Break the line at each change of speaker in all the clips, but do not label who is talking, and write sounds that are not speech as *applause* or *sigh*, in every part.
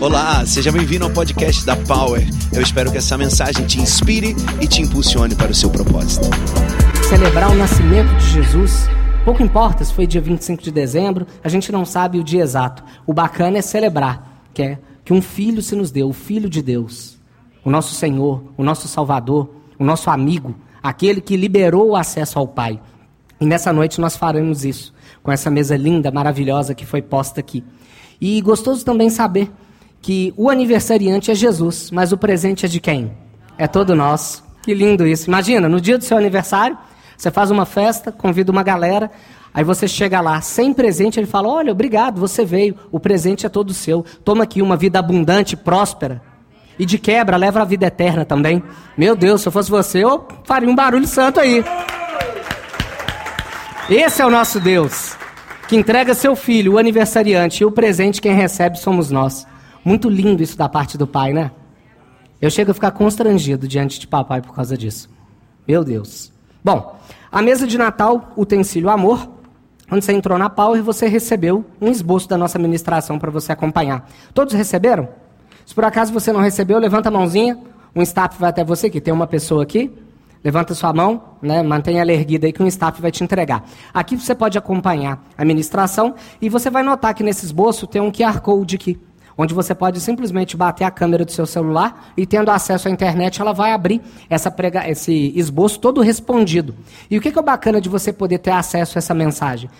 Olá, seja bem-vindo ao podcast da Power. Eu espero que essa mensagem te inspire e te impulsione para o seu propósito.
Celebrar o nascimento de Jesus, pouco importa se foi dia 25 de dezembro, a gente não sabe o dia exato. O bacana é celebrar, que é que um filho se nos deu, o filho de Deus, o nosso Senhor, o nosso Salvador, o nosso amigo, aquele que liberou o acesso ao Pai. E nessa noite nós faremos isso, com essa mesa linda, maravilhosa que foi posta aqui. E gostoso também saber que o aniversariante é Jesus, mas o presente é de quem? É todo nosso. Que lindo isso. Imagina, no dia do seu aniversário, você faz uma festa, convida uma galera, aí você chega lá sem presente, ele fala: Olha, obrigado, você veio, o presente é todo seu. Toma aqui uma vida abundante, próspera. E de quebra, leva a vida eterna também. Meu Deus, se eu fosse você, eu faria um barulho santo aí. Esse é o nosso Deus, que entrega seu filho, o aniversariante, e o presente quem recebe somos nós. Muito lindo isso da parte do pai, né? Eu chego a ficar constrangido diante de papai por causa disso. Meu Deus. Bom, a mesa de Natal, utensílio amor. Quando você entrou na Power, você recebeu um esboço da nossa ministração para você acompanhar. Todos receberam? Se por acaso você não recebeu, levanta a mãozinha. Um staff vai até você, que tem uma pessoa aqui. Levanta sua mão, né, mantenha ela erguida aí que um staff vai te entregar. Aqui você pode acompanhar a ministração e você vai notar que nesse esboço tem um QR Code aqui, onde você pode simplesmente bater a câmera do seu celular e tendo acesso à internet, ela vai abrir essa prega, esse esboço todo respondido. E o que, que é bacana de você poder ter acesso a essa mensagem?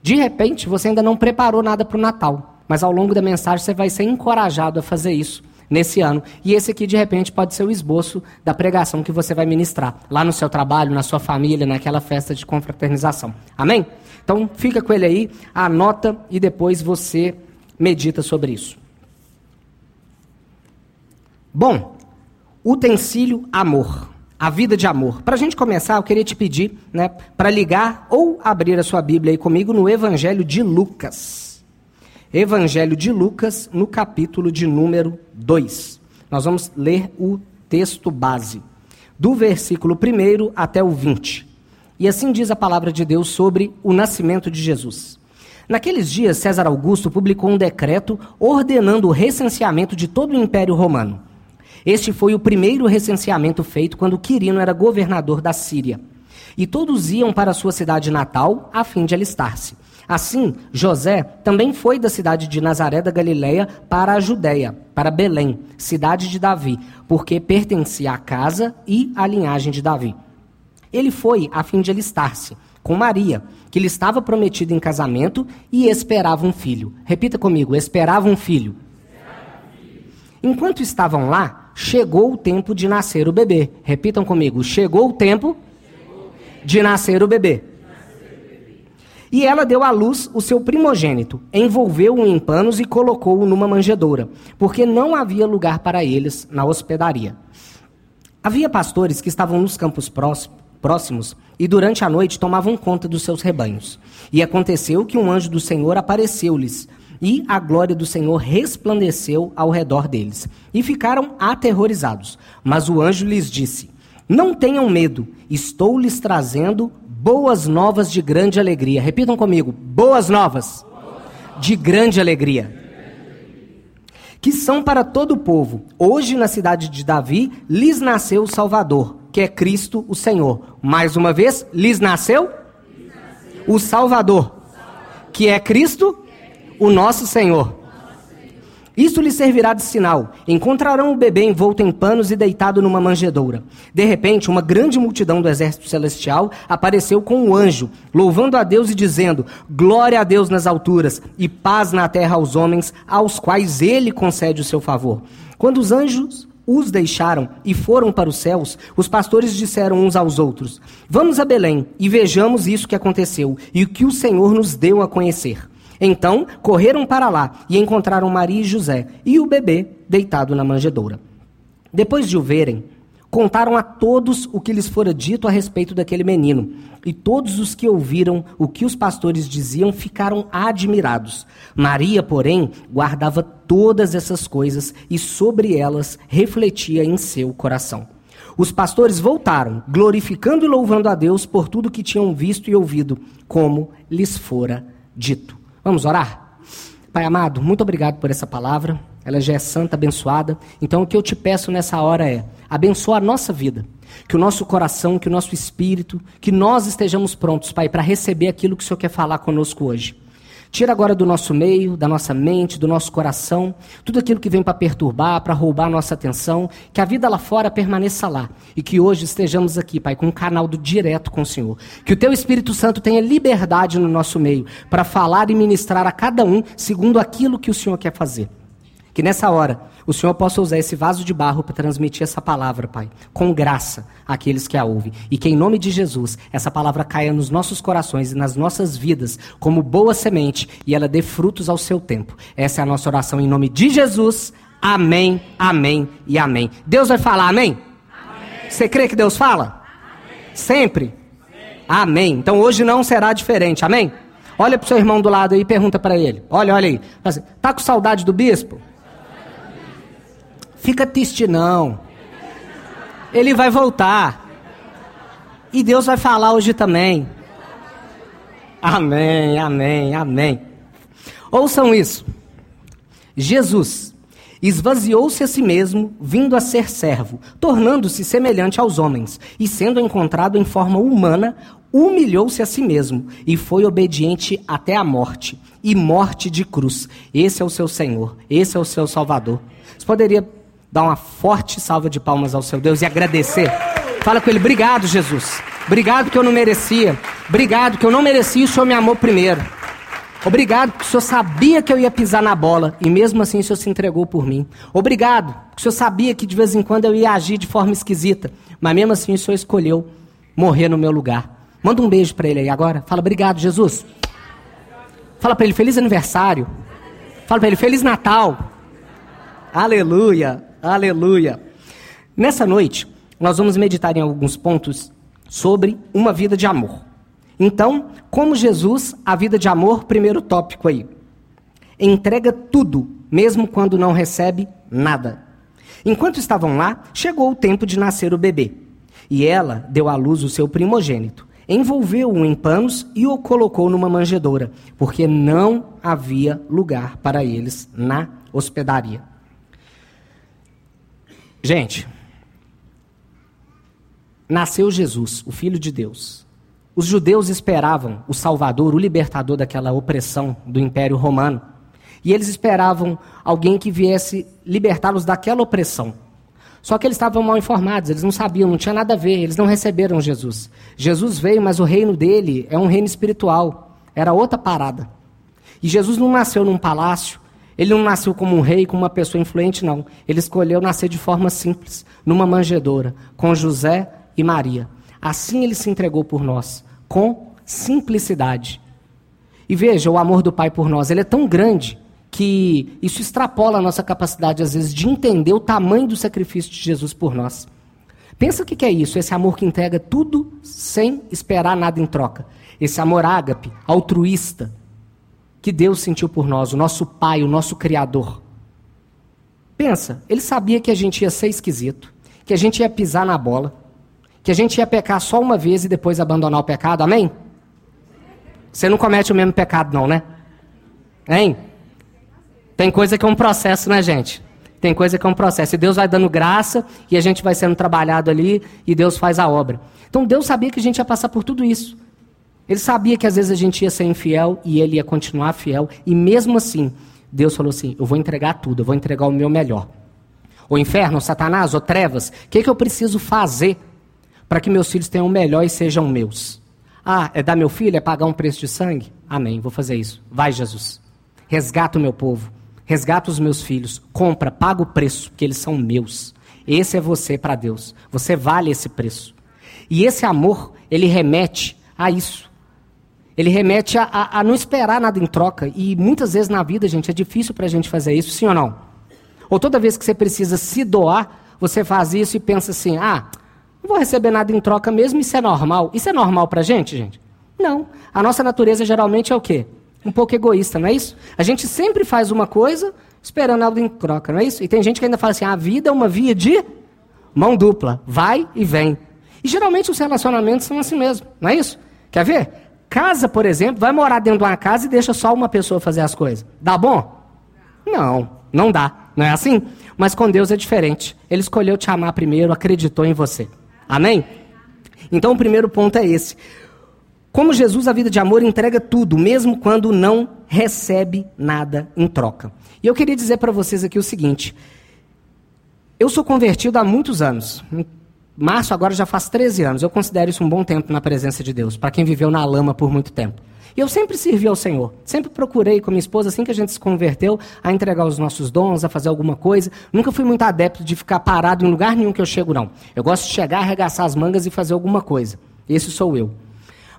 De repente, você ainda não preparou nada para o Natal, mas ao longo da mensagem você vai ser encorajado a fazer isso nesse ano. E esse aqui, de repente, pode ser o esboço da pregação que você vai ministrar lá no seu trabalho, na sua família, naquela festa de confraternização. Amém? Então, fica com ele aí, anota e depois você medita sobre isso. Bom, utensílio amor. A vida de amor. Para a gente começar, eu queria te pedir né, para ligar ou abrir a sua Bíblia aí comigo no Evangelho de Lucas. Evangelho de Lucas, no capítulo de número 2. Nós vamos ler o texto base, do versículo 1 até o 20. E assim diz a palavra de Deus sobre o nascimento de Jesus. Naqueles dias, César Augusto publicou um decreto ordenando o recenseamento de todo o Império Romano. Este foi o primeiro recenseamento feito quando Quirino era governador da Síria. E todos iam para sua cidade natal a fim de alistar-se. Assim, José também foi da cidade de Nazaré da Galileia para a Judéia, para Belém, cidade de Davi, porque pertencia à casa e à linhagem de Davi. Ele foi a fim de alistar-se com Maria, que lhe estava prometida em casamento e esperava um filho. Repita comigo: esperava um filho. Enquanto estavam lá, chegou o tempo de nascer o bebê. Repitam comigo: chegou o tempo de nascer o bebê. E ela deu à luz o seu primogênito, envolveu-o em panos e colocou-o numa manjedoura, porque não havia lugar para eles na hospedaria. Havia pastores que estavam nos campos próximos e durante a noite tomavam conta dos seus rebanhos. E aconteceu que um anjo do Senhor apareceu-lhes, e a glória do Senhor resplandeceu ao redor deles. E ficaram aterrorizados. Mas o anjo lhes disse: Não tenham medo, estou lhes trazendo boas novas de grande alegria. Repitam comigo: boas novas de grande alegria. Que são para todo o povo. Hoje, na cidade de Davi, lhes nasceu o Salvador, que é Cristo o Senhor. Mais uma vez, lhes nasceu o Salvador, que é Cristo o nosso Senhor. Isso lhe servirá de sinal. Encontrarão o bebê envolto em panos e deitado numa manjedoura. De repente, uma grande multidão do exército celestial apareceu com um anjo, louvando a Deus e dizendo: Glória a Deus nas alturas e paz na terra aos homens, aos quais ele concede o seu favor. Quando os anjos os deixaram e foram para os céus, os pastores disseram uns aos outros: Vamos a Belém e vejamos isso que aconteceu e o que o Senhor nos deu a conhecer. Então correram para lá e encontraram Maria e José e o bebê deitado na manjedoura. Depois de o verem, contaram a todos o que lhes fora dito a respeito daquele menino. E todos os que ouviram o que os pastores diziam ficaram admirados. Maria, porém, guardava todas essas coisas e sobre elas refletia em seu coração. Os pastores voltaram, glorificando e louvando a Deus por tudo que tinham visto e ouvido, como lhes fora dito. Vamos orar? Pai amado, muito obrigado por essa palavra. Ela já é santa, abençoada. Então o que eu te peço nessa hora é: abençoa a nossa vida. Que o nosso coração, que o nosso espírito, que nós estejamos prontos, Pai, para receber aquilo que o Senhor quer falar conosco hoje. Tira agora do nosso meio, da nossa mente, do nosso coração, tudo aquilo que vem para perturbar, para roubar a nossa atenção, que a vida lá fora permaneça lá e que hoje estejamos aqui, Pai, com um canal do direto com o Senhor. Que o Teu Espírito Santo tenha liberdade no nosso meio para falar e ministrar a cada um segundo aquilo que o Senhor quer fazer. Que nessa hora o Senhor possa usar esse vaso de barro para transmitir essa palavra, Pai, com graça àqueles que a ouvem. E que em nome de Jesus, essa palavra caia nos nossos corações e nas nossas vidas como boa semente e ela dê frutos ao seu tempo. Essa é a nossa oração em nome de Jesus. Amém, amém e amém. Deus vai falar, amém? amém. Você crê que Deus fala? Amém. Sempre? Amém. amém. Então hoje não será diferente, amém? Olha para o seu irmão do lado aí e pergunta para ele. Olha, olha aí. Assim, tá com saudade do bispo? Fica triste não. Ele vai voltar. E Deus vai falar hoje também. Amém, amém, amém. Ouçam isso. Jesus esvaziou-se a si mesmo, vindo a ser servo, tornando-se semelhante aos homens, e sendo encontrado em forma humana, humilhou-se a si mesmo e foi obediente até a morte e morte de cruz. Esse é o seu Senhor, esse é o seu Salvador. Você poderia dar uma forte salva de palmas ao seu Deus e agradecer. Fala com ele, obrigado, Jesus. Obrigado que eu não merecia. Obrigado que eu não merecia e o Senhor me amou primeiro. Obrigado que o Senhor sabia que eu ia pisar na bola e mesmo assim o Senhor se entregou por mim. Obrigado que o Senhor sabia que de vez em quando eu ia agir de forma esquisita, mas mesmo assim o Senhor escolheu morrer no meu lugar. Manda um beijo para ele aí agora. Fala, obrigado, Jesus. Fala para ele, feliz aniversário. Fala para ele, feliz Natal. Aleluia. Aleluia. Nessa noite, nós vamos meditar em alguns pontos sobre uma vida de amor. Então, como Jesus, a vida de amor, primeiro tópico aí. Entrega tudo, mesmo quando não recebe nada. Enquanto estavam lá, chegou o tempo de nascer o bebê. E ela deu à luz o seu primogênito. Envolveu-o em panos e o colocou numa manjedoura, porque não havia lugar para eles na hospedaria. Gente, nasceu Jesus, o Filho de Deus. Os judeus esperavam o Salvador, o libertador daquela opressão do Império Romano. E eles esperavam alguém que viesse libertá-los daquela opressão. Só que eles estavam mal informados, eles não sabiam, não tinha nada a ver, eles não receberam Jesus. Jesus veio, mas o reino dele é um reino espiritual, era outra parada. E Jesus não nasceu num palácio, ele não nasceu como um rei, como uma pessoa influente, não. Ele escolheu nascer de forma simples, numa manjedoura, com José e Maria. Assim ele se entregou por nós, com simplicidade. E veja, o amor do Pai por nós, ele é tão grande que isso extrapola a nossa capacidade, às vezes, de entender o tamanho do sacrifício de Jesus por nós. Pensa o que é isso, esse amor que entrega tudo sem esperar nada em troca. Esse amor ágape, altruísta, que Deus sentiu por nós, o nosso Pai, o nosso Criador. Pensa, ele sabia que a gente ia ser esquisito, que a gente ia pisar na bola, que a gente ia pecar só uma vez e depois abandonar o pecado, amém? Você não comete o mesmo pecado, não, né? Hein? Tem coisa que é um processo, né, gente? Tem coisa que é um processo. E Deus vai dando graça e a gente vai sendo trabalhado ali e Deus faz a obra. Então Deus sabia que a gente ia passar por tudo isso. Ele sabia que às vezes a gente ia ser infiel e ele ia continuar fiel. E mesmo assim, Deus falou assim: Eu vou entregar tudo, eu vou entregar o meu melhor. O inferno, o Satanás, ou trevas, o que, que eu preciso fazer para que meus filhos tenham o melhor e sejam meus? Ah, é dar meu filho? É pagar um preço de sangue? Amém, vou fazer isso. Vai, Jesus. Resgata o meu povo. Resgata os meus filhos. Compra, paga o preço, porque eles são meus. Esse é você para Deus. Você vale esse preço. E esse amor, ele remete a isso. Ele remete a, a, a, não esperar nada em troca. E muitas vezes na vida, gente, é difícil para a gente fazer isso, sim ou não? Ou toda vez que você precisa se doar, você faz isso e pensa assim: ah, não vou receber nada em troca mesmo, isso é normal. Isso é normal para a gente, gente? Não. A nossa natureza geralmente é o quê? Um pouco egoísta, não é isso? A gente sempre faz uma coisa esperando algo em troca, não é isso? E tem gente que ainda fala assim: a vida é uma via de mão dupla, vai e vem. E geralmente os relacionamentos são assim mesmo, não é isso? Quer ver? Casa, por exemplo, vai morar dentro de uma casa e deixa só uma pessoa fazer as coisas. Dá bom? Não, não dá. Não é assim? Mas com Deus é diferente. Ele escolheu te amar primeiro, acreditou em você. Amém? Então o primeiro ponto é esse. Como Jesus, a vida de amor entrega tudo, mesmo quando não recebe nada em troca. E eu queria dizer para vocês aqui o seguinte: eu sou convertido há muitos anos. Março agora já faz 13 anos. Eu considero isso um bom tempo na presença de Deus, para quem viveu na lama por muito tempo. E eu sempre servi ao Senhor. Sempre procurei com minha esposa, assim que a gente se converteu, a entregar os nossos dons, a fazer alguma coisa. Nunca fui muito adepto de ficar parado em lugar nenhum que eu chego, não. Eu gosto de chegar, arregaçar as mangas e fazer alguma coisa. Esse sou eu.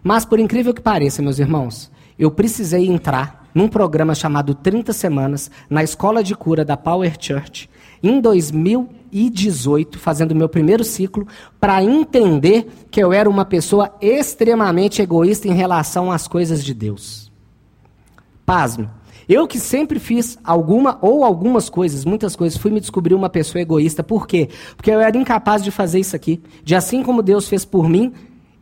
Mas, por incrível que pareça, meus irmãos, eu precisei entrar num programa chamado 30 Semanas, na escola de cura da Power Church, em 2018, fazendo meu primeiro ciclo, para entender que eu era uma pessoa extremamente egoísta em relação às coisas de Deus. Pasme. Eu que sempre fiz alguma ou algumas coisas, muitas coisas, fui me descobrir uma pessoa egoísta. Por quê? Porque eu era incapaz de fazer isso aqui. De assim como Deus fez por mim,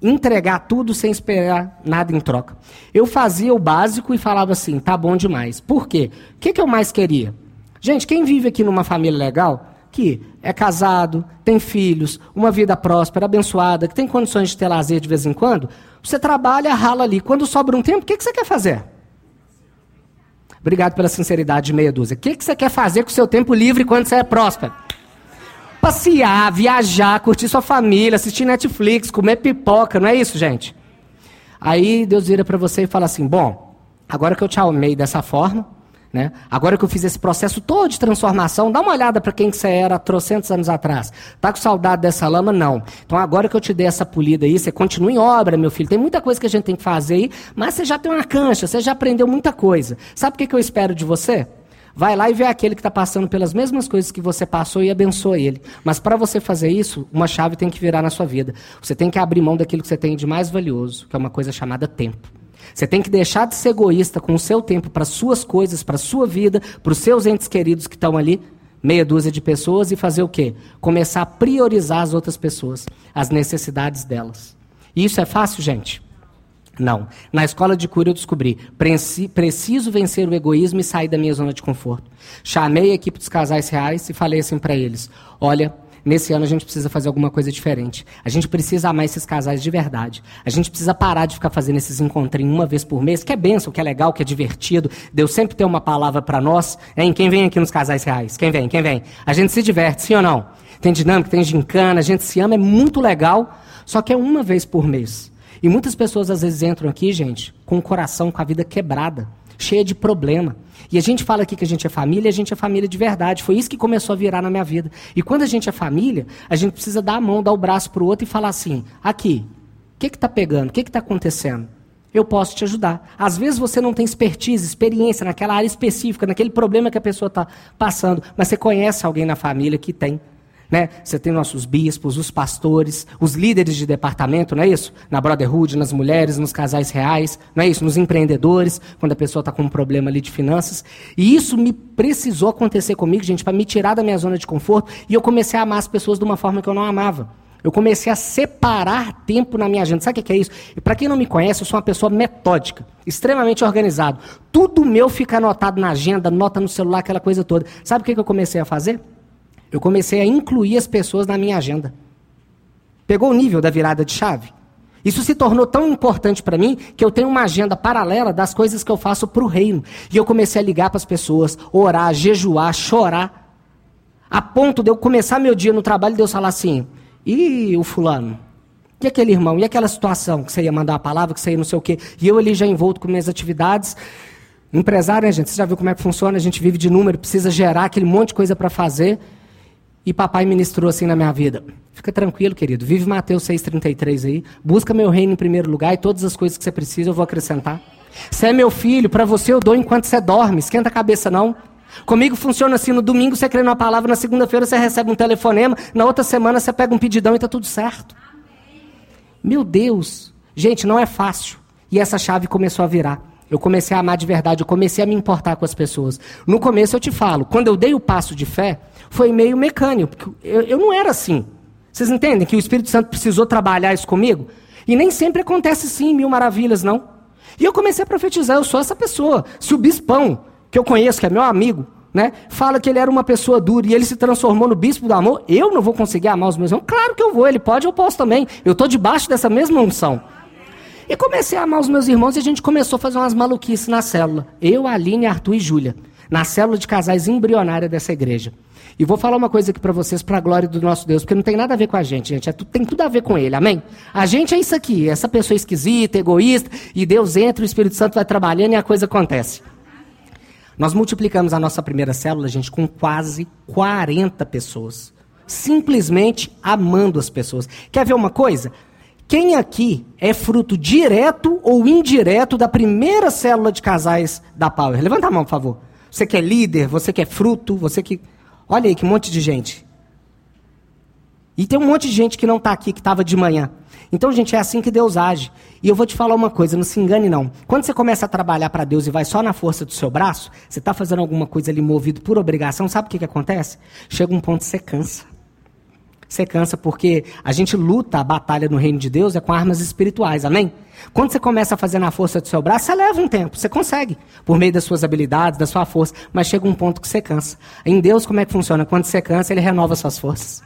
entregar tudo sem esperar nada em troca. Eu fazia o básico e falava assim, tá bom demais. Por quê? O que, que eu mais queria? Gente, quem vive aqui numa família legal, que é casado, tem filhos, uma vida próspera, abençoada, que tem condições de ter lazer de vez em quando, você trabalha, rala ali. Quando sobra um tempo, o que, que você quer fazer? Obrigado pela sinceridade de meia dúzia. O que, que você quer fazer com o seu tempo livre quando você é próspero? passear, viajar, curtir sua família, assistir Netflix, comer pipoca, não é isso, gente? Aí Deus vira para você e fala assim: bom, agora que eu te amei dessa forma, né? Agora que eu fiz esse processo todo de transformação, dá uma olhada para quem que você era trocentos anos atrás. Tá com saudade dessa lama? Não. Então agora que eu te dei essa polida aí, você continua em obra, meu filho. Tem muita coisa que a gente tem que fazer aí, mas você já tem uma cancha, você já aprendeu muita coisa. Sabe o que, que eu espero de você? Vai lá e vê aquele que está passando pelas mesmas coisas que você passou e abençoa ele. Mas para você fazer isso, uma chave tem que virar na sua vida. Você tem que abrir mão daquilo que você tem de mais valioso, que é uma coisa chamada tempo. Você tem que deixar de ser egoísta com o seu tempo para suas coisas, para sua vida, para os seus entes queridos que estão ali, meia dúzia de pessoas, e fazer o quê? Começar a priorizar as outras pessoas, as necessidades delas. E isso é fácil, gente? Não. Na escola de cura eu descobri, preciso vencer o egoísmo e sair da minha zona de conforto. Chamei a equipe dos casais reais e falei assim para eles: olha, nesse ano a gente precisa fazer alguma coisa diferente. A gente precisa amar esses casais de verdade. A gente precisa parar de ficar fazendo esses encontrinhos uma vez por mês, que é benção, que é legal, que é divertido. Deus sempre tem uma palavra para nós. Hein? Quem vem aqui nos casais reais? Quem vem? Quem vem? A gente se diverte, sim ou não? Tem dinâmica, tem gincana, a gente se ama, é muito legal, só que é uma vez por mês. E muitas pessoas às vezes entram aqui, gente, com o coração, com a vida quebrada, cheia de problema. E a gente fala aqui que a gente é família, a gente é família de verdade. Foi isso que começou a virar na minha vida. E quando a gente é família, a gente precisa dar a mão, dar o braço para o outro e falar assim: aqui, o que está pegando? O que está acontecendo? Eu posso te ajudar. Às vezes você não tem expertise, experiência naquela área específica, naquele problema que a pessoa está passando, mas você conhece alguém na família que tem. Né? Você tem nossos bispos, os pastores, os líderes de departamento, não é isso? Na Brotherhood, nas mulheres, nos casais reais, não é isso? Nos empreendedores, quando a pessoa está com um problema ali de finanças. E isso me precisou acontecer comigo, gente, para me tirar da minha zona de conforto e eu comecei a amar as pessoas de uma forma que eu não amava. Eu comecei a separar tempo na minha agenda. Sabe o que é isso? E para quem não me conhece, eu sou uma pessoa metódica, extremamente organizado. Tudo meu fica anotado na agenda, nota no celular, aquela coisa toda. Sabe o que eu comecei a fazer? Eu comecei a incluir as pessoas na minha agenda. Pegou o nível da virada de chave? Isso se tornou tão importante para mim que eu tenho uma agenda paralela das coisas que eu faço para o reino. E eu comecei a ligar para as pessoas, orar, jejuar, chorar. A ponto de eu começar meu dia no trabalho e Deus falar assim: e o fulano? E aquele irmão? E aquela situação que você ia mandar a palavra, que você ia não sei o quê? E eu ali já envolto com minhas atividades. Empresário, né, gente? Você já viu como é que funciona? A gente vive de número, precisa gerar aquele monte de coisa para fazer. E papai ministrou assim na minha vida. Fica tranquilo, querido. Vive Mateus 6,33 aí. Busca meu reino em primeiro lugar e todas as coisas que você precisa eu vou acrescentar. Você é meu filho, para você eu dou enquanto você dorme. Esquenta a cabeça, não. Comigo funciona assim: no domingo você crê numa palavra, na segunda-feira você recebe um telefonema, na outra semana você pega um pedidão e está tudo certo. Meu Deus. Gente, não é fácil. E essa chave começou a virar. Eu comecei a amar de verdade, eu comecei a me importar com as pessoas. No começo eu te falo, quando eu dei o passo de fé, foi meio mecânico. Eu, eu não era assim. Vocês entendem que o Espírito Santo precisou trabalhar isso comigo? E nem sempre acontece sim, mil maravilhas, não. E eu comecei a profetizar, eu sou essa pessoa. Se o bispão, que eu conheço, que é meu amigo, né, fala que ele era uma pessoa dura e ele se transformou no bispo do amor, eu não vou conseguir amar os meus irmãos? Claro que eu vou, ele pode, eu posso também. Eu estou debaixo dessa mesma unção. E comecei a amar os meus irmãos e a gente começou a fazer umas maluquices na célula. Eu, Aline, Arthur e Júlia. Na célula de casais embrionária dessa igreja. E vou falar uma coisa aqui para vocês, para a glória do nosso Deus, porque não tem nada a ver com a gente, gente. É, tem tudo a ver com Ele, amém? A gente é isso aqui, essa pessoa esquisita, egoísta, e Deus entra, o Espírito Santo vai trabalhando e a coisa acontece. Nós multiplicamos a nossa primeira célula, gente, com quase 40 pessoas. Simplesmente amando as pessoas. Quer ver uma coisa? Quem aqui é fruto direto ou indireto da primeira célula de casais da Power? Levanta a mão, por favor. Você que é líder, você que é fruto, você que. Olha aí que monte de gente. E tem um monte de gente que não está aqui, que estava de manhã. Então, gente, é assim que Deus age. E eu vou te falar uma coisa, não se engane não. Quando você começa a trabalhar para Deus e vai só na força do seu braço, você está fazendo alguma coisa ali movido por obrigação, sabe o que, que acontece? Chega um ponto que você cansa. Você cansa porque a gente luta a batalha no reino de Deus é com armas espirituais, amém? Quando você começa a fazer na força do seu braço, você leva um tempo, você consegue, por meio das suas habilidades, da sua força, mas chega um ponto que você cansa. Em Deus, como é que funciona? Quando você cansa, Ele renova suas forças.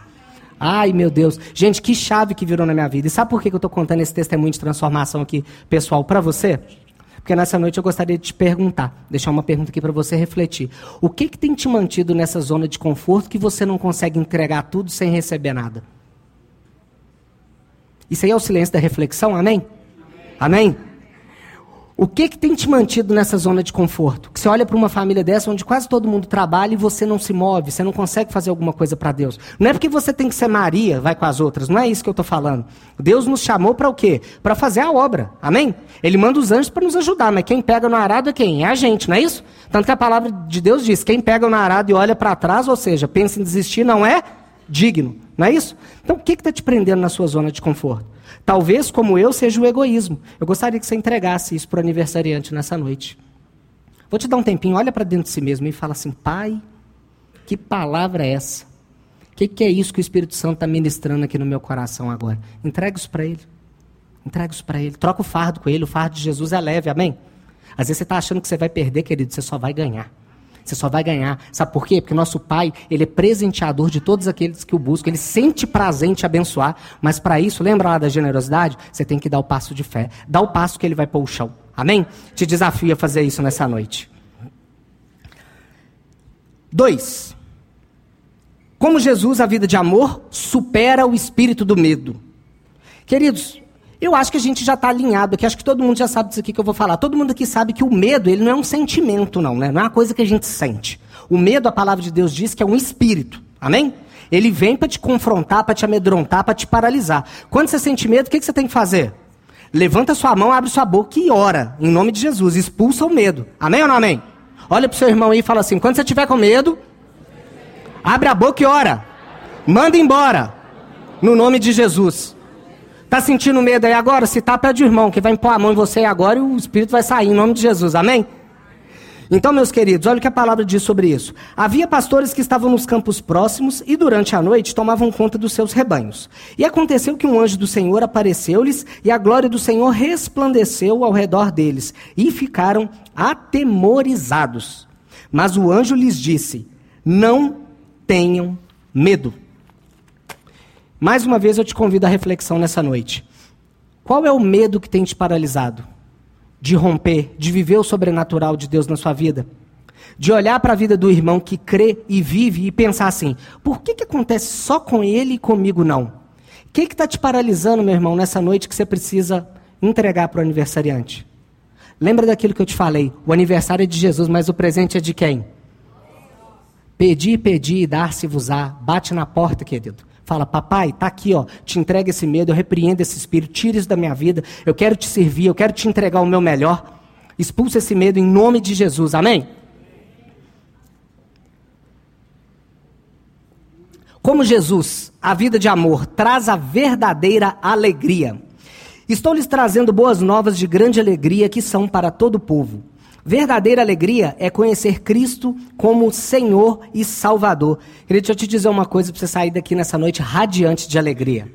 Ai, meu Deus. Gente, que chave que virou na minha vida. E sabe por que eu estou contando esse testemunho de transformação aqui, pessoal, para você? Porque nessa noite eu gostaria de te perguntar, deixar uma pergunta aqui para você refletir. O que, que tem te mantido nessa zona de conforto que você não consegue entregar tudo sem receber nada? Isso aí é o silêncio da reflexão, amém? Amém? amém? O que, que tem te mantido nessa zona de conforto? Que você olha para uma família dessa onde quase todo mundo trabalha e você não se move, você não consegue fazer alguma coisa para Deus. Não é porque você tem que ser Maria, vai com as outras, não é isso que eu estou falando. Deus nos chamou para o quê? Para fazer a obra, amém? Ele manda os anjos para nos ajudar, mas quem pega no arado é quem? É a gente, não é isso? Tanto que a palavra de Deus diz: quem pega no arado e olha para trás, ou seja, pensa em desistir, não é digno, não é isso? Então o que está te prendendo na sua zona de conforto? Talvez, como eu, seja o egoísmo. Eu gostaria que você entregasse isso para o aniversariante nessa noite. Vou te dar um tempinho, olha para dentro de si mesmo e fala assim: Pai, que palavra é essa? O que, que, é isso que o Espírito Santo está ministrando aqui no meu coração agora? Entrega isso para Ele. Entrega isso para Ele. Troca o fardo com Ele. O fardo de Jesus é leve, amém? Às vezes você está achando que você vai perder, querido, você só vai ganhar. Você só vai ganhar. Sabe por quê? Porque nosso Pai, Ele é presenteador de todos aqueles que o buscam. Ele sente prazer em te abençoar. Mas para isso, lembra lá da generosidade? Você tem que dar o passo de fé. Dá o passo que Ele vai pôr o chão. Amém? Te desafio a fazer isso nessa noite. Dois. Como Jesus, a vida de amor supera o espírito do medo. Queridos, eu acho que a gente já está alinhado aqui, acho que todo mundo já sabe disso aqui que eu vou falar. Todo mundo aqui sabe que o medo, ele não é um sentimento, não, né? Não é uma coisa que a gente sente. O medo, a palavra de Deus diz que é um espírito. Amém? Ele vem para te confrontar, para te amedrontar, para te paralisar. Quando você sente medo, o que, que você tem que fazer? Levanta sua mão, abre sua boca e ora, em nome de Jesus. Expulsa o medo. Amém ou não amém? Olha para o seu irmão aí e fala assim: quando você tiver com medo, abre a boca e ora. Manda embora. No nome de Jesus. Está sentindo medo aí agora? Se tá, pede o irmão, que vai impor a mão em você agora e o Espírito vai sair, em nome de Jesus. Amém? Então, meus queridos, olha o que a palavra diz sobre isso. Havia pastores que estavam nos campos próximos e durante a noite tomavam conta dos seus rebanhos. E aconteceu que um anjo do Senhor apareceu-lhes e a glória do Senhor resplandeceu ao redor deles e ficaram atemorizados. Mas o anjo lhes disse: Não tenham medo. Mais uma vez eu te convido à reflexão nessa noite. Qual é o medo que tem te paralisado? De romper, de viver o sobrenatural de Deus na sua vida? De olhar para a vida do irmão que crê e vive e pensar assim: por que, que acontece só com ele e comigo não? O que está te paralisando, meu irmão, nessa noite que você precisa entregar para o aniversariante? Lembra daquilo que eu te falei? O aniversário é de Jesus, mas o presente é de quem? Pedir, pedir e dar-se-vos-á. Bate na porta, querido. Fala, papai, está aqui, ó, te entrega esse medo, eu repreendo esse espírito, tira isso da minha vida, eu quero te servir, eu quero te entregar o meu melhor. Expulsa esse medo em nome de Jesus, amém? Como Jesus, a vida de amor traz a verdadeira alegria. Estou lhes trazendo boas novas de grande alegria que são para todo o povo. Verdadeira alegria é conhecer Cristo como Senhor e Salvador. Queria deixa eu te dizer uma coisa para você sair daqui nessa noite radiante de alegria.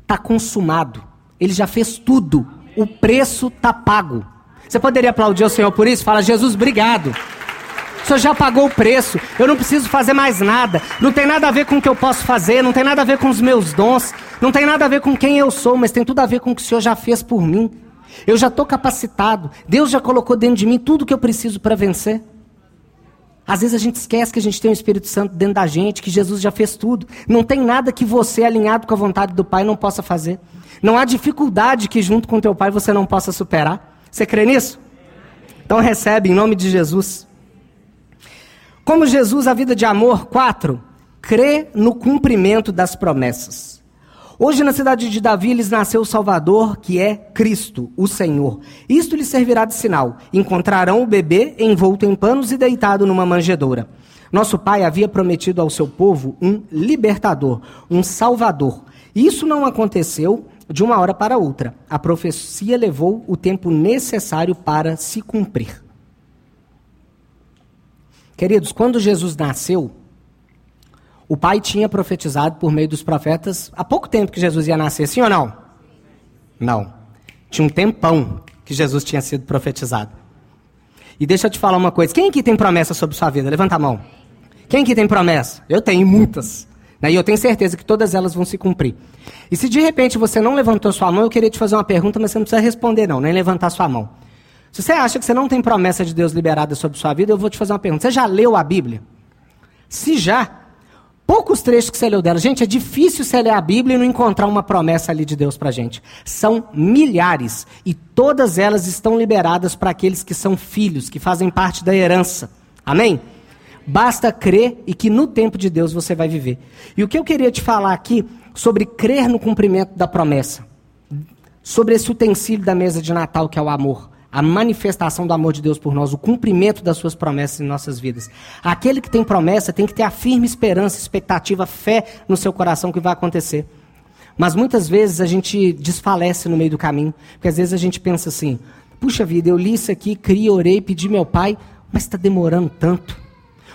Está consumado. Ele já fez tudo. O preço está pago. Você poderia aplaudir o Senhor por isso? Fala, Jesus, obrigado. O Senhor já pagou o preço. Eu não preciso fazer mais nada. Não tem nada a ver com o que eu posso fazer. Não tem nada a ver com os meus dons. Não tem nada a ver com quem eu sou. Mas tem tudo a ver com o que o Senhor já fez por mim. Eu já estou capacitado. Deus já colocou dentro de mim tudo que eu preciso para vencer. Às vezes a gente esquece que a gente tem o Espírito Santo dentro da gente, que Jesus já fez tudo. Não tem nada que você, alinhado com a vontade do Pai, não possa fazer. Não há dificuldade que junto com teu Pai você não possa superar. Você crê nisso? Então recebe em nome de Jesus. Como Jesus, a vida de amor, quatro, crê no cumprimento das promessas. Hoje na cidade de Davi lhes nasceu o Salvador, que é Cristo, o Senhor. Isto lhes servirá de sinal. Encontrarão o bebê envolto em panos e deitado numa manjedoura. Nosso pai havia prometido ao seu povo um libertador, um salvador. Isso não aconteceu de uma hora para outra. A profecia levou o tempo necessário para se cumprir. Queridos, quando Jesus nasceu, o pai tinha profetizado por meio dos profetas há pouco tempo que Jesus ia nascer, sim ou não? Não. Tinha um tempão que Jesus tinha sido profetizado. E deixa eu te falar uma coisa: quem aqui tem promessa sobre sua vida? Levanta a mão. Quem aqui tem promessa? Eu tenho muitas. Né? E eu tenho certeza que todas elas vão se cumprir. E se de repente você não levantou sua mão, eu queria te fazer uma pergunta, mas você não precisa responder, não, nem levantar sua mão. Se você acha que você não tem promessa de Deus liberada sobre sua vida, eu vou te fazer uma pergunta. Você já leu a Bíblia? Se já, poucos trechos que você leu dela. Gente, é difícil você ler a Bíblia e não encontrar uma promessa ali de Deus para gente. São milhares e todas elas estão liberadas para aqueles que são filhos, que fazem parte da herança. Amém? Basta crer e que no tempo de Deus você vai viver. E o que eu queria te falar aqui sobre crer no cumprimento da promessa, sobre esse utensílio da mesa de Natal que é o amor a manifestação do amor de Deus por nós, o cumprimento das suas promessas em nossas vidas. Aquele que tem promessa tem que ter a firme esperança, expectativa, fé no seu coração que vai acontecer. Mas muitas vezes a gente desfalece no meio do caminho, porque às vezes a gente pensa assim: puxa vida, eu li isso aqui, criei, orei, pedi meu pai, mas está demorando tanto.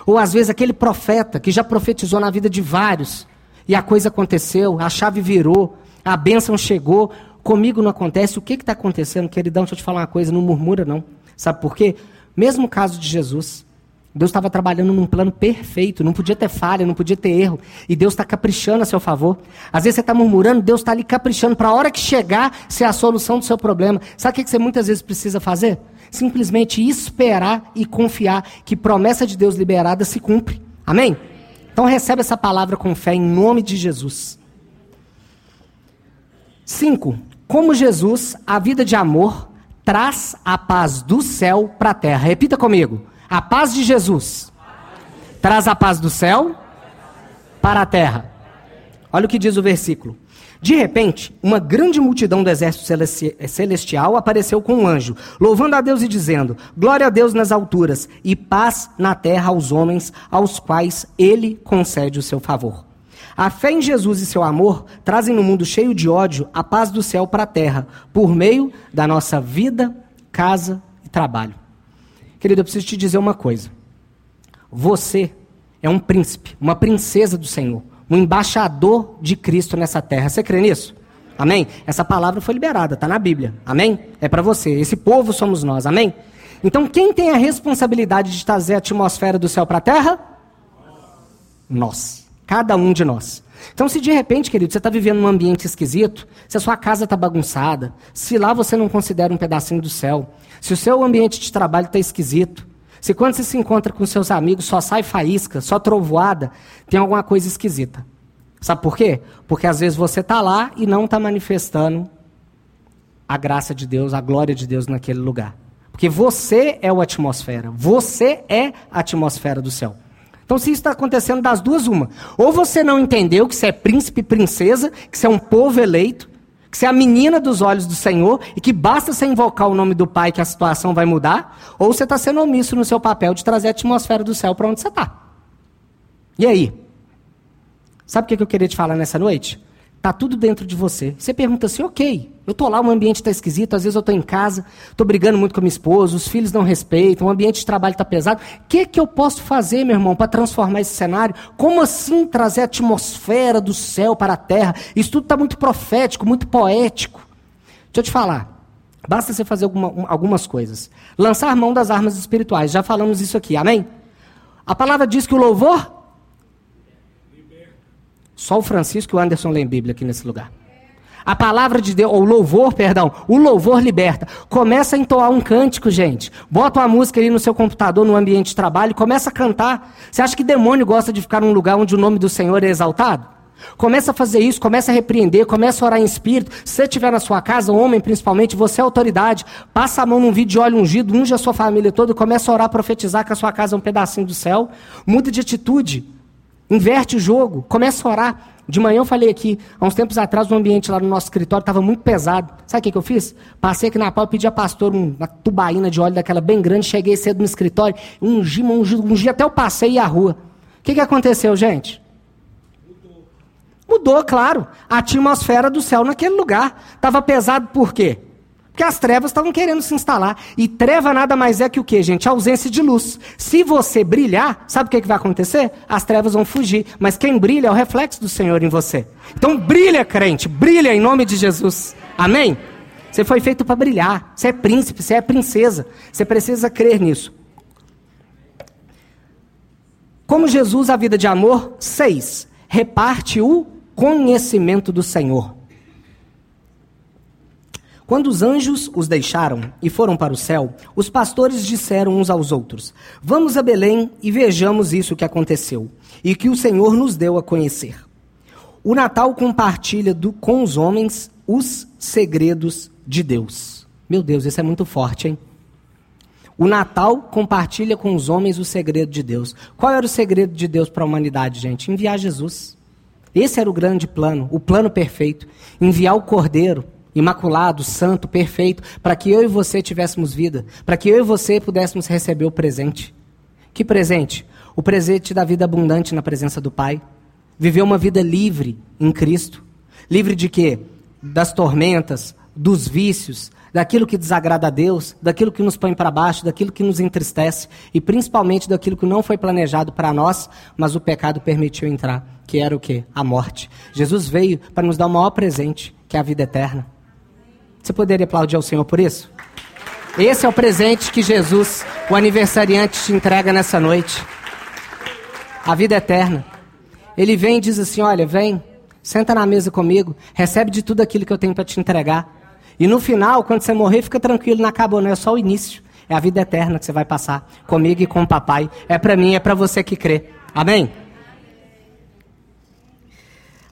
Ou às vezes aquele profeta que já profetizou na vida de vários, e a coisa aconteceu, a chave virou, a bênção chegou, Comigo não acontece. O que está acontecendo? Queridão, deixa eu te falar uma coisa, não murmura não. Sabe por quê? Mesmo caso de Jesus. Deus estava trabalhando num plano perfeito, não podia ter falha, não podia ter erro. E Deus está caprichando a seu favor. Às vezes você está murmurando, Deus está ali caprichando para a hora que chegar ser a solução do seu problema. Sabe o que você muitas vezes precisa fazer? Simplesmente esperar e confiar que promessa de Deus liberada se cumpre. Amém? Então recebe essa palavra com fé em nome de Jesus. Cinco, como Jesus, a vida de amor traz a paz do céu para a terra. Repita comigo. A paz de Jesus traz a paz do céu para a terra. Olha o que diz o versículo. De repente, uma grande multidão do exército celestial apareceu com um anjo, louvando a Deus e dizendo: Glória a Deus nas alturas e paz na terra aos homens aos quais ele concede o seu favor. A fé em Jesus e seu amor trazem no mundo cheio de ódio a paz do céu para a terra, por meio da nossa vida, casa e trabalho. Querido, eu preciso te dizer uma coisa. Você é um príncipe, uma princesa do Senhor, um embaixador de Cristo nessa terra. Você crê nisso? Amém? Essa palavra foi liberada, está na Bíblia. Amém? É para você. Esse povo somos nós. Amém? Então, quem tem a responsabilidade de trazer a atmosfera do céu para a terra? Nós. Cada um de nós. Então, se de repente, querido, você está vivendo num ambiente esquisito, se a sua casa está bagunçada, se lá você não considera um pedacinho do céu, se o seu ambiente de trabalho está esquisito, se quando você se encontra com seus amigos só sai faísca, só trovoada, tem alguma coisa esquisita. Sabe por quê? Porque às vezes você está lá e não está manifestando a graça de Deus, a glória de Deus naquele lugar. Porque você é a atmosfera, você é a atmosfera do céu. Então, se isso está acontecendo das duas, uma. Ou você não entendeu que você é príncipe e princesa, que você é um povo eleito, que você é a menina dos olhos do Senhor e que basta você invocar o nome do Pai que a situação vai mudar, ou você está sendo omisso no seu papel de trazer a atmosfera do céu para onde você está. E aí? Sabe o que eu queria te falar nessa noite? Está tudo dentro de você. Você pergunta assim, ok, eu estou lá, o ambiente está esquisito, às vezes eu estou em casa, estou brigando muito com a minha esposa, os filhos não respeitam, o ambiente de trabalho está pesado. O que, que eu posso fazer, meu irmão, para transformar esse cenário? Como assim trazer a atmosfera do céu para a terra? Isso tudo está muito profético, muito poético. Deixa eu te falar. Basta você fazer alguma, algumas coisas. Lançar mão das armas espirituais. Já falamos isso aqui, amém? A palavra diz que o louvor. Só o Francisco e o Anderson lêem Bíblia aqui nesse lugar. A palavra de Deus, ou louvor, perdão, o louvor liberta. Começa a entoar um cântico, gente. Bota uma música aí no seu computador, no ambiente de trabalho, começa a cantar. Você acha que demônio gosta de ficar num lugar onde o nome do Senhor é exaltado? Começa a fazer isso, começa a repreender, começa a orar em espírito. Se você estiver na sua casa, homem principalmente, você é autoridade. Passa a mão num vídeo de óleo ungido, unge a sua família toda, começa a orar, profetizar que a sua casa é um pedacinho do céu. Muda de atitude. Inverte o jogo, começa a orar. De manhã eu falei aqui, há uns tempos atrás, o ambiente lá no nosso escritório estava muito pesado. Sabe o que, que eu fiz? Passei aqui na pau pedi a pastor uma tubaína de óleo daquela bem grande, cheguei cedo no escritório, ungi, ungi, ungi até eu passei e a rua. O que, que aconteceu, gente? Mudou. Mudou, claro. A atmosfera do céu naquele lugar. Estava pesado por quê? Porque as trevas estavam querendo se instalar. E treva nada mais é que o que, gente? A ausência de luz. Se você brilhar, sabe o que, que vai acontecer? As trevas vão fugir. Mas quem brilha é o reflexo do Senhor em você. Então brilha, crente, brilha em nome de Jesus. Amém? Você foi feito para brilhar. Você é príncipe, você é princesa. Você precisa crer nisso. Como Jesus, a vida de amor, seis, reparte o conhecimento do Senhor. Quando os anjos os deixaram e foram para o céu, os pastores disseram uns aos outros: Vamos a Belém e vejamos isso que aconteceu e que o Senhor nos deu a conhecer. O Natal compartilha do, com os homens os segredos de Deus. Meu Deus, isso é muito forte, hein? O Natal compartilha com os homens o segredo de Deus. Qual era o segredo de Deus para a humanidade, gente? Enviar Jesus. Esse era o grande plano, o plano perfeito. Enviar o Cordeiro imaculado, santo, perfeito, para que eu e você tivéssemos vida, para que eu e você pudéssemos receber o presente. Que presente? O presente da vida abundante na presença do Pai. Viver uma vida livre em Cristo. Livre de quê? Das tormentas, dos vícios, daquilo que desagrada a Deus, daquilo que nos põe para baixo, daquilo que nos entristece e principalmente daquilo que não foi planejado para nós, mas o pecado permitiu entrar, que era o quê? A morte. Jesus veio para nos dar o maior presente, que é a vida eterna. Você poderia aplaudir ao Senhor por isso? Esse é o presente que Jesus, o aniversariante, te entrega nessa noite. A vida eterna. Ele vem e diz assim: Olha, vem, senta na mesa comigo, recebe de tudo aquilo que eu tenho para te entregar. E no final, quando você morrer, fica tranquilo, não acabou, não é só o início. É a vida eterna que você vai passar comigo e com o papai. É para mim, é para você que crê. Amém?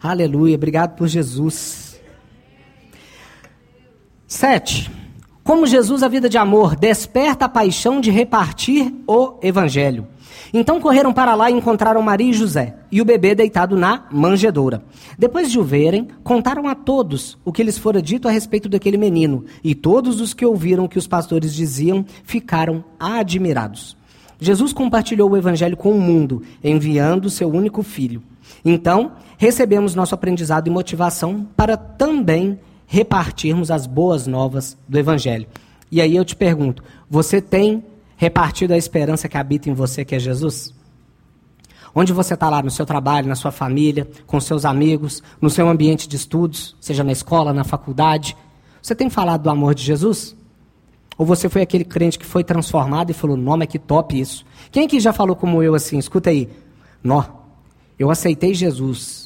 Aleluia, obrigado por Jesus. Sete. Como Jesus, a vida de amor, desperta a paixão de repartir o evangelho. Então correram para lá e encontraram Maria e José, e o bebê deitado na manjedoura. Depois de o verem, contaram a todos o que lhes fora dito a respeito daquele menino, e todos os que ouviram o que os pastores diziam ficaram admirados. Jesus compartilhou o evangelho com o mundo, enviando seu único filho. Então, recebemos nosso aprendizado e motivação para também repartirmos as boas novas do Evangelho. E aí eu te pergunto: você tem repartido a esperança que habita em você, que é Jesus? Onde você está lá, no seu trabalho, na sua família, com seus amigos, no seu ambiente de estudos, seja na escola, na faculdade, você tem falado do amor de Jesus? Ou você foi aquele crente que foi transformado e falou, nome é que top isso? Quem aqui já falou como eu assim? Escuta aí. Nó, eu aceitei Jesus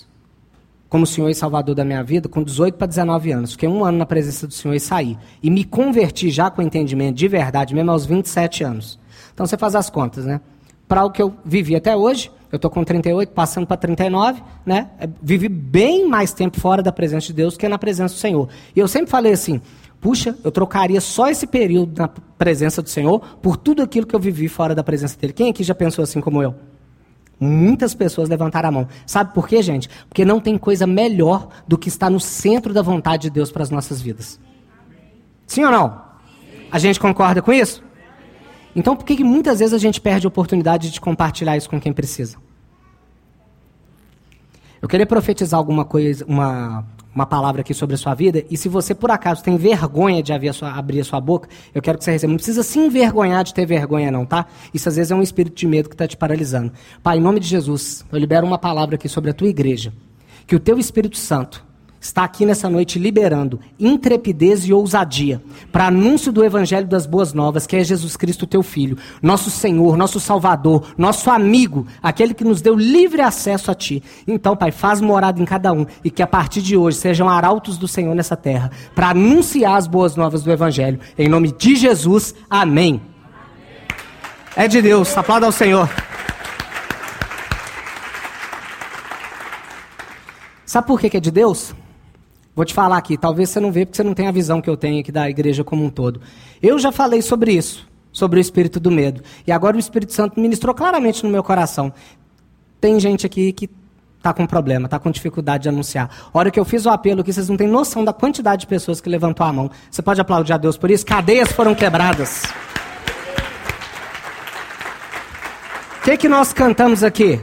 como Senhor e Salvador da minha vida com 18 para 19 anos. Fiquei um ano na presença do Senhor e saí. E me converti já com entendimento de verdade, mesmo aos 27 anos. Então você faz as contas, né? Para o que eu vivi até hoje, eu estou com 38, passando para 39, né? É, vivi bem mais tempo fora da presença de Deus que na presença do Senhor. E eu sempre falei assim: puxa, eu trocaria só esse período na presença do Senhor por tudo aquilo que eu vivi fora da presença dele. Quem aqui já pensou assim como eu? Muitas pessoas levantaram a mão. Sabe por quê, gente? Porque não tem coisa melhor do que estar no centro da vontade de Deus para as nossas vidas. Sim ou não? A gente concorda com isso? Então, por que, que muitas vezes a gente perde a oportunidade de compartilhar isso com quem precisa? Eu queria profetizar alguma coisa, uma, uma palavra aqui sobre a sua vida, e se você por acaso tem vergonha de abrir a sua, abrir a sua boca, eu quero que você receba. Não precisa se envergonhar de ter vergonha, não, tá? Isso às vezes é um espírito de medo que está te paralisando. Pai, em nome de Jesus, eu libero uma palavra aqui sobre a tua igreja. Que o teu Espírito Santo está aqui nessa noite liberando intrepidez e ousadia para anúncio do evangelho das boas novas, que é Jesus Cristo, teu filho, nosso Senhor, nosso Salvador, nosso amigo, aquele que nos deu livre acesso a ti. Então, Pai, faz morada em cada um e que a partir de hoje sejam arautos do Senhor nessa terra para anunciar as boas novas do evangelho. Em nome de Jesus. Amém. É de Deus. Aplauda ao Senhor. Sabe por que, é de Deus? Vou te falar aqui, talvez você não vê porque você não tem a visão que eu tenho aqui da igreja como um todo. Eu já falei sobre isso, sobre o espírito do medo. E agora o Espírito Santo ministrou claramente no meu coração. Tem gente aqui que está com problema, está com dificuldade de anunciar. A hora que eu fiz o apelo aqui, vocês não têm noção da quantidade de pessoas que levantou a mão. Você pode aplaudir a Deus por isso? Cadeias foram quebradas. O que, que nós cantamos aqui?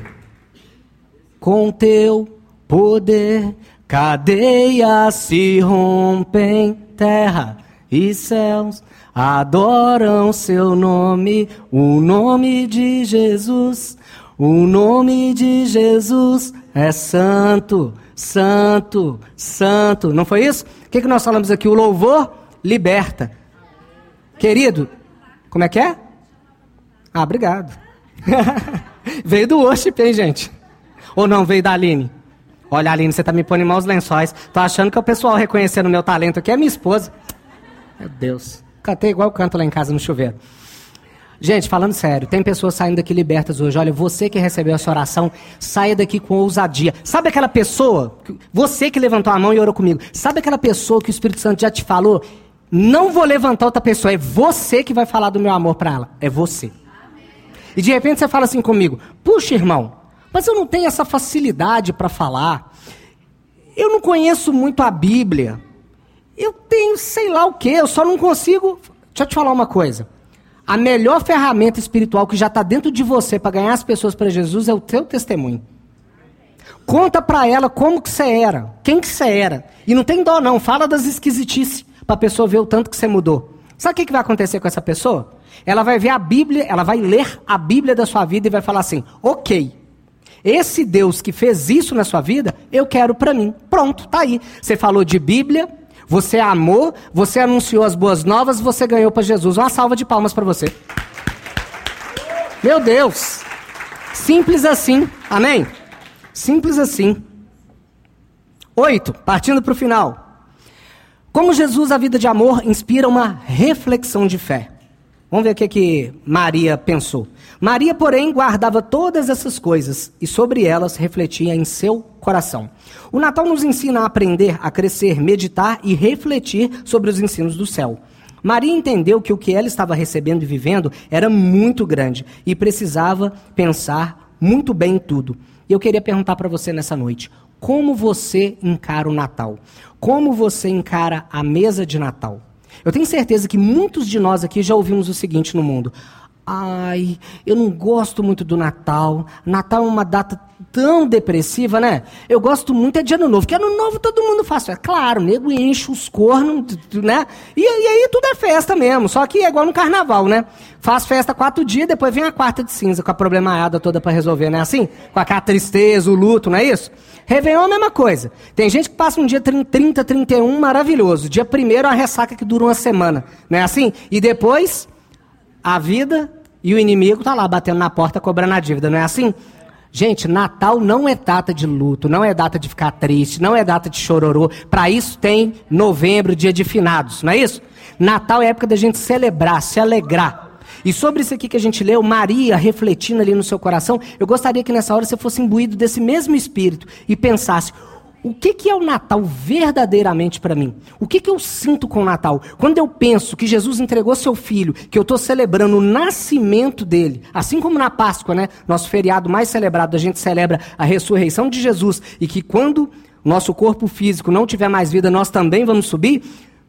Com teu poder Cadeias se rompem, terra e céus adoram seu nome, o nome de Jesus. O nome de Jesus é santo, santo, santo. Não foi isso? O que, que nós falamos aqui? O louvor liberta. Querido, como é que é? Ah, obrigado. *laughs* veio do worship, hein, gente? Ou não, veio da Aline? Olha, Aline, você tá me pondo em maus lençóis. Tô achando que o pessoal reconhecendo meu talento aqui é minha esposa. Meu Deus. Cantei igual canto lá em casa no chuveiro. Gente, falando sério, tem pessoas saindo daqui libertas hoje. Olha, você que recebeu essa oração, saia daqui com ousadia. Sabe aquela pessoa, você que levantou a mão e orou comigo, sabe aquela pessoa que o Espírito Santo já te falou? Não vou levantar outra pessoa, é você que vai falar do meu amor para ela. É você. E de repente você fala assim comigo: puxa, irmão, mas eu não tenho essa facilidade para falar. Eu não conheço muito a Bíblia. Eu tenho sei lá o que, eu só não consigo. Deixa eu te falar uma coisa. A melhor ferramenta espiritual que já está dentro de você para ganhar as pessoas para Jesus é o teu testemunho. Conta para ela como que você era, quem que você era. E não tem dó não, fala das esquisitices para a pessoa ver o tanto que você mudou. Sabe o que, que vai acontecer com essa pessoa? Ela vai ver a Bíblia, ela vai ler a Bíblia da sua vida e vai falar assim: ok, esse Deus que fez isso na sua vida, eu quero para mim. Pronto, tá aí. Você falou de Bíblia, você amou, você anunciou as boas novas, você ganhou para Jesus. Uma salva de palmas para você. Meu Deus. Simples assim. Amém? Simples assim. Oito, partindo para o final. Como Jesus, a vida de amor, inspira uma reflexão de fé. Vamos ver o que, que Maria pensou. Maria, porém, guardava todas essas coisas e sobre elas refletia em seu coração. O Natal nos ensina a aprender, a crescer, meditar e refletir sobre os ensinos do céu. Maria entendeu que o que ela estava recebendo e vivendo era muito grande e precisava pensar muito bem em tudo. E eu queria perguntar para você nessa noite: como você encara o Natal? Como você encara a mesa de Natal? Eu tenho certeza que muitos de nós aqui já ouvimos o seguinte no mundo: Ai, eu não gosto muito do Natal. Natal é uma data tão depressiva, né? Eu gosto muito é de Ano Novo, porque Ano Novo todo mundo faz. É claro, o nego enche os cornos, né? E, e, aí tudo é festa mesmo, só que é igual no Carnaval, né? Faz festa quatro dias, depois vem a quarta de cinza com a problemaiada toda para resolver, não é assim? Com aquela tristeza, o luto, não é isso? Réveillon é a mesma coisa. Tem gente que passa um dia 30, 31 maravilhoso. Dia primeiro a ressaca que dura uma semana, não é assim? E depois a vida e o inimigo tá lá batendo na porta cobrando a dívida, não é assim? Gente, Natal não é data de luto, não é data de ficar triste, não é data de chororô. Para isso tem novembro, dia de finados, não é isso? Natal é época da gente celebrar, se alegrar. E sobre isso aqui que a gente leu, Maria refletindo ali no seu coração, eu gostaria que nessa hora você fosse imbuído desse mesmo espírito e pensasse: o que, que é o Natal verdadeiramente para mim? O que, que eu sinto com o Natal? Quando eu penso que Jesus entregou seu filho, que eu estou celebrando o nascimento dele, assim como na Páscoa, né? Nosso feriado mais celebrado, a gente celebra a ressurreição de Jesus, e que quando nosso corpo físico não tiver mais vida, nós também vamos subir.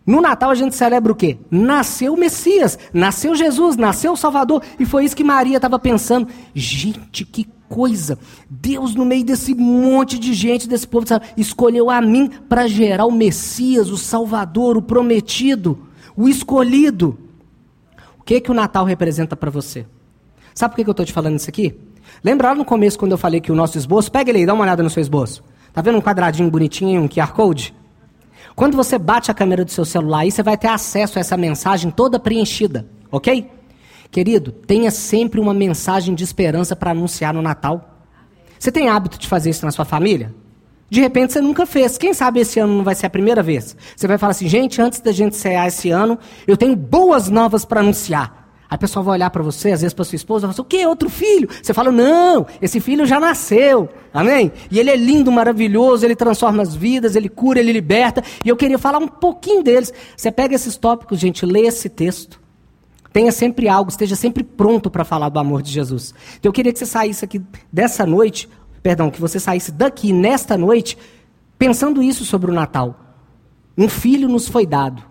No Natal a gente celebra o quê? Nasceu o Messias, nasceu Jesus, nasceu o Salvador. E foi isso que Maria estava pensando. Gente, que coisa! Deus, no meio desse monte de gente, desse povo, escolheu a mim para gerar o Messias, o Salvador, o prometido, o escolhido. O que que o Natal representa para você? Sabe por que, que eu estou te falando isso aqui? Lembra lá no começo quando eu falei que o nosso esboço, pega ele aí, dá uma olhada no seu esboço. Tá vendo um quadradinho bonitinho, um QR Code? Quando você bate a câmera do seu celular aí, você vai ter acesso a essa mensagem toda preenchida, ok? Querido, tenha sempre uma mensagem de esperança para anunciar no Natal. Você tem hábito de fazer isso na sua família? De repente você nunca fez. Quem sabe esse ano não vai ser a primeira vez? Você vai falar assim, gente, antes da gente cear esse ano, eu tenho boas novas para anunciar. Aí a pessoa vai olhar para você, às vezes para sua esposa, vai falar, o quê? Outro filho? Você fala, não, esse filho já nasceu. Amém? E ele é lindo, maravilhoso, ele transforma as vidas, ele cura, ele liberta. E eu queria falar um pouquinho deles. Você pega esses tópicos, gente, lê esse texto. Tenha sempre algo, esteja sempre pronto para falar do amor de Jesus. Então eu queria que você saísse aqui dessa noite, perdão, que você saísse daqui nesta noite, pensando isso sobre o Natal. Um filho nos foi dado,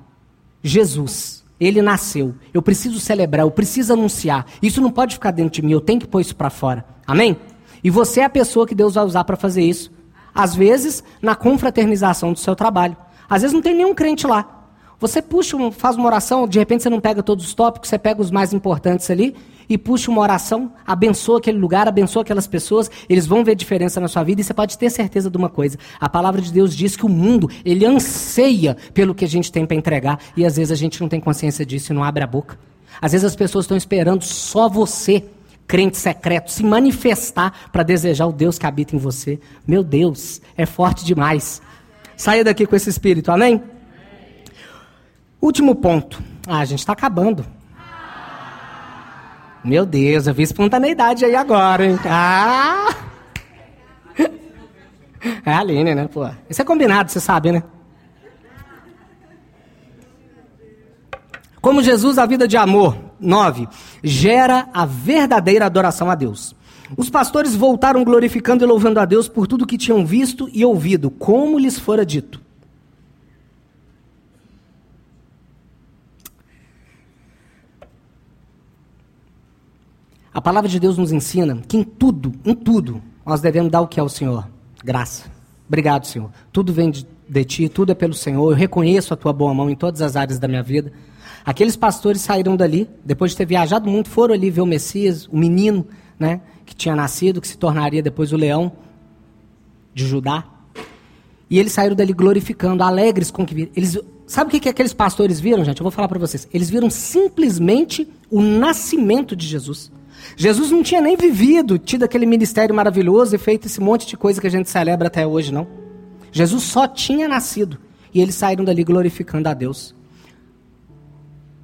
Jesus. Ele nasceu. Eu preciso celebrar, eu preciso anunciar. Isso não pode ficar dentro de mim, eu tenho que pôr isso para fora. Amém? E você é a pessoa que Deus vai usar para fazer isso. Às vezes, na confraternização do seu trabalho. Às vezes não tem nenhum crente lá. Você puxa, faz uma oração, de repente você não pega todos os tópicos, você pega os mais importantes ali e puxa uma oração, abençoa aquele lugar, abençoa aquelas pessoas, eles vão ver diferença na sua vida e você pode ter certeza de uma coisa. A palavra de Deus diz que o mundo, ele anseia pelo que a gente tem para entregar e às vezes a gente não tem consciência disso e não abre a boca. Às vezes as pessoas estão esperando só você, crente secreto, se manifestar para desejar o Deus que habita em você. Meu Deus, é forte demais. Saia daqui com esse espírito, amém? Último ponto. Ah, a gente está acabando. Meu Deus, eu vi espontaneidade aí agora, hein? Ah! *laughs* É a Aline, né, pô? Isso é combinado, você sabe, né? Como Jesus, a vida de amor. 9. Gera a verdadeira adoração a Deus. Os pastores voltaram glorificando e louvando a Deus por tudo que tinham visto e ouvido, como lhes fora dito. A palavra de Deus nos ensina que em tudo, em tudo, nós devemos dar o que é o Senhor? Graça. Obrigado, Senhor. Tudo vem de, de ti, tudo é pelo Senhor. Eu reconheço a tua boa mão em todas as áreas da minha vida. Aqueles pastores saíram dali, depois de ter viajado muito, foram ali ver o Messias, o menino, né, que tinha nascido, que se tornaria depois o leão de Judá. E eles saíram dali glorificando, alegres com que viram. Eles, sabe o que, que aqueles pastores viram, gente? Eu vou falar para vocês. Eles viram simplesmente o nascimento de Jesus. Jesus não tinha nem vivido, tido aquele ministério maravilhoso e feito esse monte de coisa que a gente celebra até hoje, não. Jesus só tinha nascido e eles saíram dali glorificando a Deus.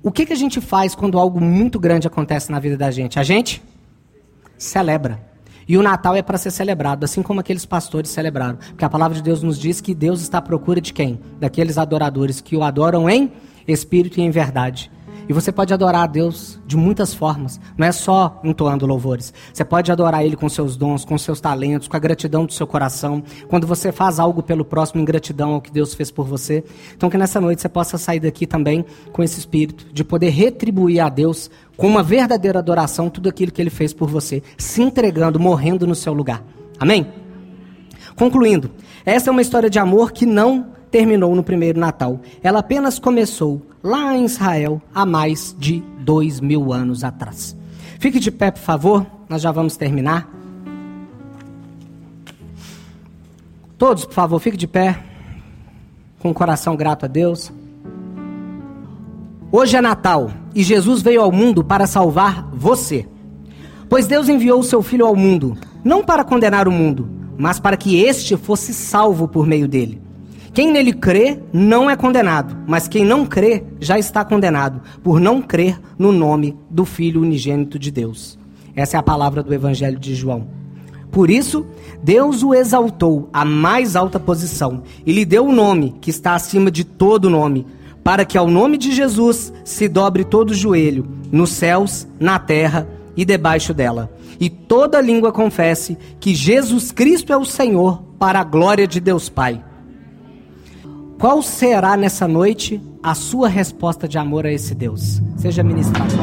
O que, que a gente faz quando algo muito grande acontece na vida da gente? A gente celebra. E o Natal é para ser celebrado, assim como aqueles pastores celebraram. Porque a palavra de Deus nos diz que Deus está à procura de quem? Daqueles adoradores que o adoram em espírito e em verdade. E você pode adorar a Deus de muitas formas. Não é só entoando louvores. Você pode adorar Ele com seus dons, com seus talentos, com a gratidão do seu coração. Quando você faz algo pelo próximo em gratidão ao que Deus fez por você. Então que nessa noite você possa sair daqui também com esse espírito de poder retribuir a Deus com uma verdadeira adoração tudo aquilo que Ele fez por você. Se entregando, morrendo no seu lugar. Amém? Concluindo, essa é uma história de amor que não terminou no primeiro Natal. Ela apenas começou lá em Israel há mais de dois mil anos atrás. Fique de pé, por favor, nós já vamos terminar. Todos, por favor, fique de pé, com o coração grato a Deus. Hoje é Natal e Jesus veio ao mundo para salvar você. Pois Deus enviou o seu Filho ao mundo, não para condenar o mundo, mas para que este fosse salvo por meio dele. Quem nele crê não é condenado, mas quem não crê já está condenado, por não crer no nome do Filho unigênito de Deus. Essa é a palavra do Evangelho de João. Por isso, Deus o exaltou à mais alta posição e lhe deu o nome que está acima de todo nome, para que ao nome de Jesus se dobre todo joelho, nos céus, na terra e debaixo dela, e toda língua confesse que Jesus Cristo é o Senhor, para a glória de Deus Pai. Qual será nessa noite a sua resposta de amor a esse Deus? Seja ministrado.